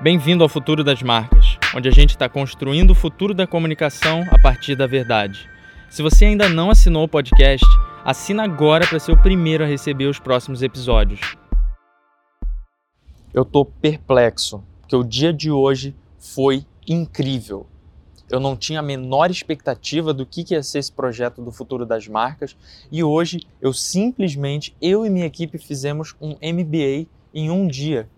Bem-vindo ao Futuro das Marcas, onde a gente está construindo o futuro da comunicação a partir da verdade. Se você ainda não assinou o podcast, assina agora para ser o primeiro a receber os próximos episódios. Eu tô perplexo, porque o dia de hoje foi incrível. Eu não tinha a menor expectativa do que ia ser esse projeto do futuro das marcas e hoje eu simplesmente, eu e minha equipe fizemos um MBA em um dia.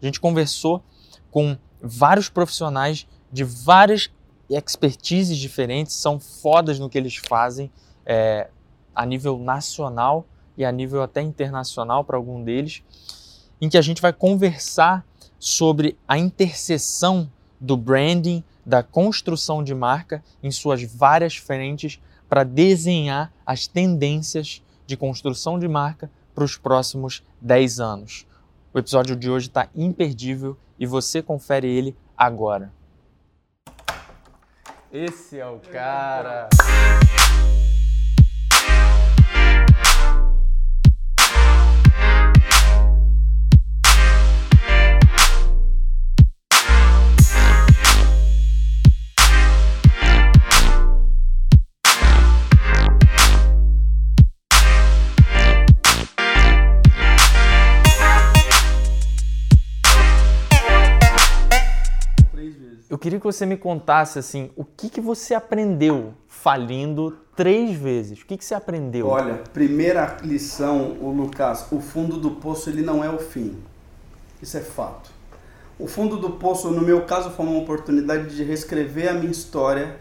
A gente conversou com vários profissionais de várias expertises diferentes, são fodas no que eles fazem é, a nível nacional e a nível até internacional para algum deles, em que a gente vai conversar sobre a interseção do branding, da construção de marca em suas várias frentes para desenhar as tendências de construção de marca para os próximos 10 anos. O episódio de hoje está imperdível e você confere ele agora. Esse é o cara. Que você me contasse assim, o que, que você aprendeu falindo três vezes? O que, que você aprendeu? Olha, primeira lição, o Lucas, o fundo do poço ele não é o fim. Isso é fato. O fundo do poço, no meu caso, foi uma oportunidade de reescrever a minha história.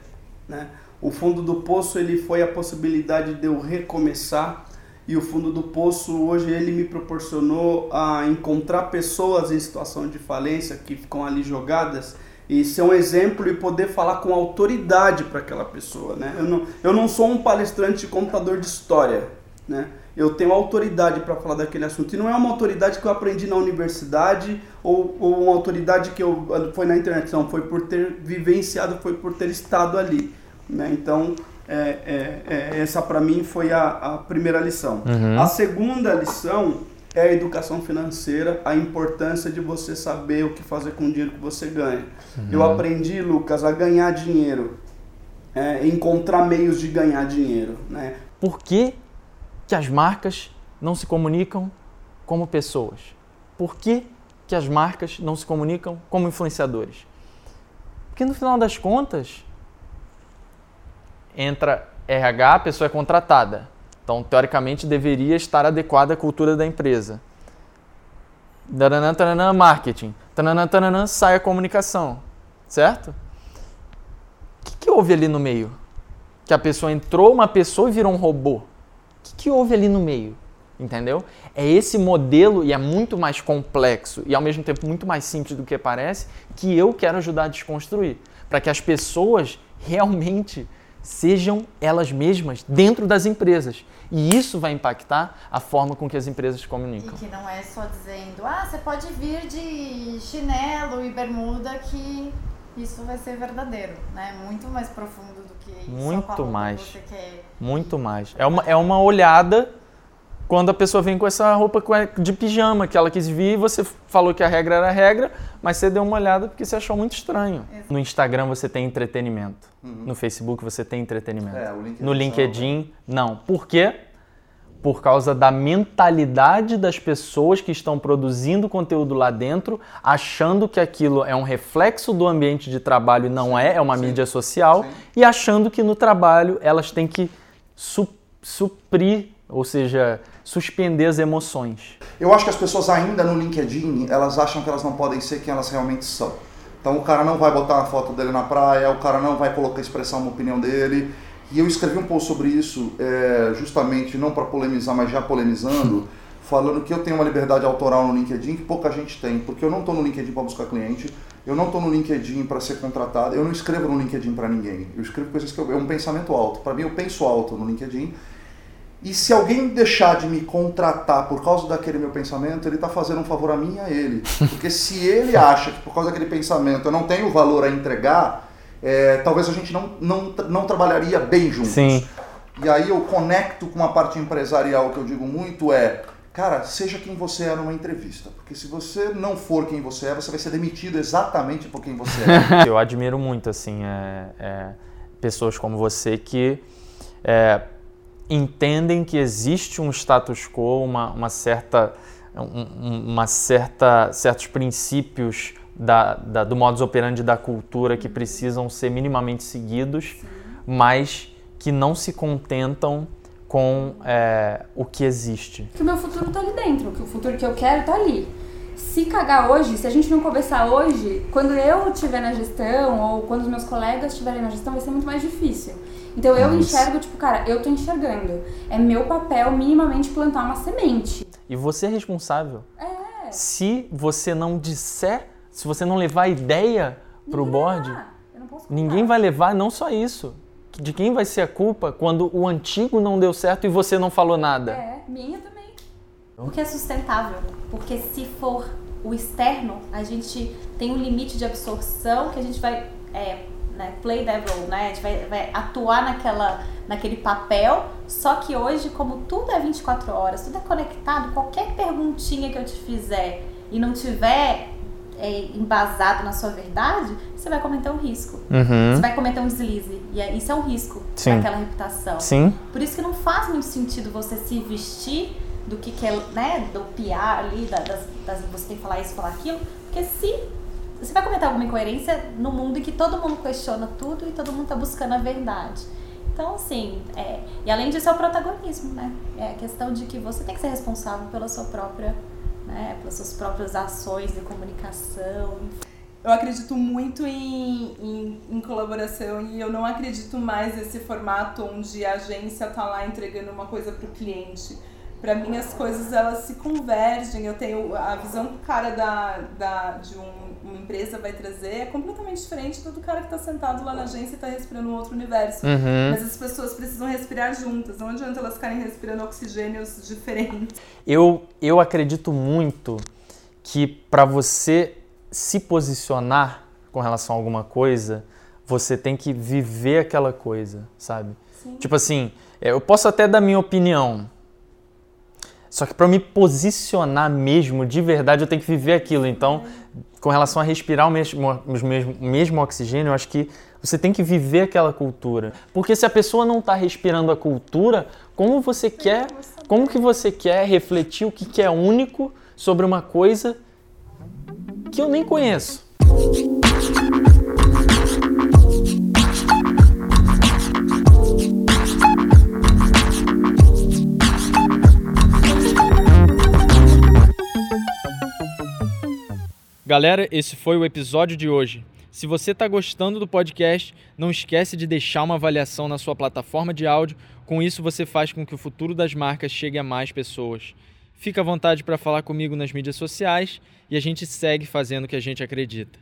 Né? O fundo do poço ele foi a possibilidade de eu recomeçar e o fundo do poço hoje ele me proporcionou a encontrar pessoas em situação de falência que ficam ali jogadas e ser um exemplo e poder falar com autoridade para aquela pessoa, né? Eu não, eu não sou um palestrante de computador de história, né? Eu tenho autoridade para falar daquele assunto. E não é uma autoridade que eu aprendi na universidade ou, ou uma autoridade que eu foi na internet, não. Foi por ter vivenciado, foi por ter estado ali, né? Então, é, é, é, essa para mim foi a, a primeira lição. Uhum. A segunda lição é a educação financeira, a importância de você saber o que fazer com o dinheiro que você ganha. Uhum. Eu aprendi, Lucas, a ganhar dinheiro, é, encontrar meios de ganhar dinheiro. Né? Por que, que as marcas não se comunicam como pessoas? Por que, que as marcas não se comunicam como influenciadores? Porque no final das contas, entra RH, a pessoa é contratada então, teoricamente, deveria estar adequada à cultura da empresa. Taranã, taranã, marketing. Taranã, taranã, sai a comunicação. Certo? O que, que houve ali no meio? Que a pessoa entrou uma pessoa e virou um robô. O que, que houve ali no meio? Entendeu? É esse modelo, e é muito mais complexo e ao mesmo tempo muito mais simples do que parece, que eu quero ajudar a desconstruir. Para que as pessoas realmente sejam elas mesmas dentro das empresas. E isso vai impactar a forma com que as empresas comunicam. E que não é só dizendo, ah, você pode vir de chinelo e bermuda que isso vai ser verdadeiro, né? Muito mais profundo do que Muito mais. Que você quer. Muito mais. É uma, é uma olhada quando a pessoa vem com essa roupa de pijama que ela quis vir, você falou que a regra era a regra, mas você deu uma olhada porque você achou muito estranho. Exato. No Instagram você tem entretenimento. Uhum. No Facebook você tem entretenimento. É, LinkedIn no LinkedIn, não. Por quê? Por causa da mentalidade das pessoas que estão produzindo conteúdo lá dentro, achando que aquilo é um reflexo do ambiente de trabalho e não sim, é, é uma sim, mídia social, sim. e achando que no trabalho elas têm que su suprir, ou seja, suspender as emoções. Eu acho que as pessoas ainda no LinkedIn, elas acham que elas não podem ser quem elas realmente são. Então o cara não vai botar uma foto dele na praia, o cara não vai colocar expressar uma opinião dele. E eu escrevi um pouco sobre isso, é, justamente não para polemizar, mas já polemizando, falando que eu tenho uma liberdade autoral no LinkedIn que pouca gente tem, porque eu não estou no LinkedIn para buscar cliente, eu não estou no LinkedIn para ser contratado, eu não escrevo no LinkedIn para ninguém. Eu escrevo coisas que eu, é um pensamento alto. Para mim, eu penso alto no LinkedIn e se alguém deixar de me contratar por causa daquele meu pensamento, ele está fazendo um favor a mim e a ele. Porque se ele acha que por causa daquele pensamento eu não tenho valor a entregar, é, talvez a gente não, não, não trabalharia bem juntos. Sim. E aí eu conecto com uma parte empresarial que eu digo muito é, cara, seja quem você é numa entrevista. Porque se você não for quem você é, você vai ser demitido exatamente por quem você é. Eu admiro muito, assim, é, é, pessoas como você que é, entendem que existe um status quo, uma, uma certa, um, uma certa, certos princípios da, da, do modus operandi da cultura que precisam ser minimamente seguidos, mas que não se contentam com é, o que existe. Que o meu futuro está ali dentro, que o futuro que eu quero está ali. Se cagar hoje, se a gente não conversar hoje, quando eu estiver na gestão ou quando os meus colegas estiverem na gestão, vai ser muito mais difícil. Então eu Mas... enxergo, tipo, cara, eu tô enxergando. É meu papel minimamente plantar uma semente. E você é responsável. É. Se você não disser, se você não levar a ideia pro Ninguém board, vai ninguém vai levar, não só isso. De quem vai ser a culpa quando o antigo não deu certo e você não falou nada? É, minha também. Porque é sustentável. Porque se for o externo, a gente tem um limite de absorção que a gente vai é, né, play that role, né? A gente vai, vai, atuar naquela, naquele papel. Só que hoje, como tudo é 24 horas, tudo é conectado, qualquer perguntinha que eu te fizer e não tiver é, embasado na sua verdade, você vai cometer um risco. Uhum. Você vai cometer um deslize. E é, isso é um risco naquela reputação. Sim. Por isso que não faz muito sentido você se vestir do que, que é, né, do PR ali, das, das, você tem que falar isso, falar aquilo, porque se você vai cometer alguma incoerência no mundo em que todo mundo questiona tudo e todo mundo está buscando a verdade. Então, assim, é, e além disso é o protagonismo, né? É a questão de que você tem que ser responsável pela sua própria, né, pelas suas próprias ações de comunicação. Eu acredito muito em, em, em, colaboração e eu não acredito mais nesse formato onde a agência está lá entregando uma coisa para o cliente para mim as coisas elas se convergem. Eu tenho a visão que o cara da, da, de um, uma empresa vai trazer é completamente diferente do, do cara que está sentado lá na agência e está respirando um outro universo. Uhum. Mas as pessoas precisam respirar juntas. Não adianta elas ficarem respirando oxigênios diferentes. Eu, eu acredito muito que para você se posicionar com relação a alguma coisa, você tem que viver aquela coisa, sabe? Sim. Tipo assim, eu posso até dar minha opinião, só que para me posicionar mesmo, de verdade, eu tenho que viver aquilo. Então, com relação a respirar o mesmo, o mesmo, o mesmo oxigênio, eu acho que você tem que viver aquela cultura. Porque se a pessoa não está respirando a cultura, como você quer, como que você quer refletir o que, que é único sobre uma coisa que eu nem conheço? Galera, esse foi o episódio de hoje. Se você está gostando do podcast, não esquece de deixar uma avaliação na sua plataforma de áudio. Com isso, você faz com que o futuro das marcas chegue a mais pessoas. Fica à vontade para falar comigo nas mídias sociais e a gente segue fazendo o que a gente acredita.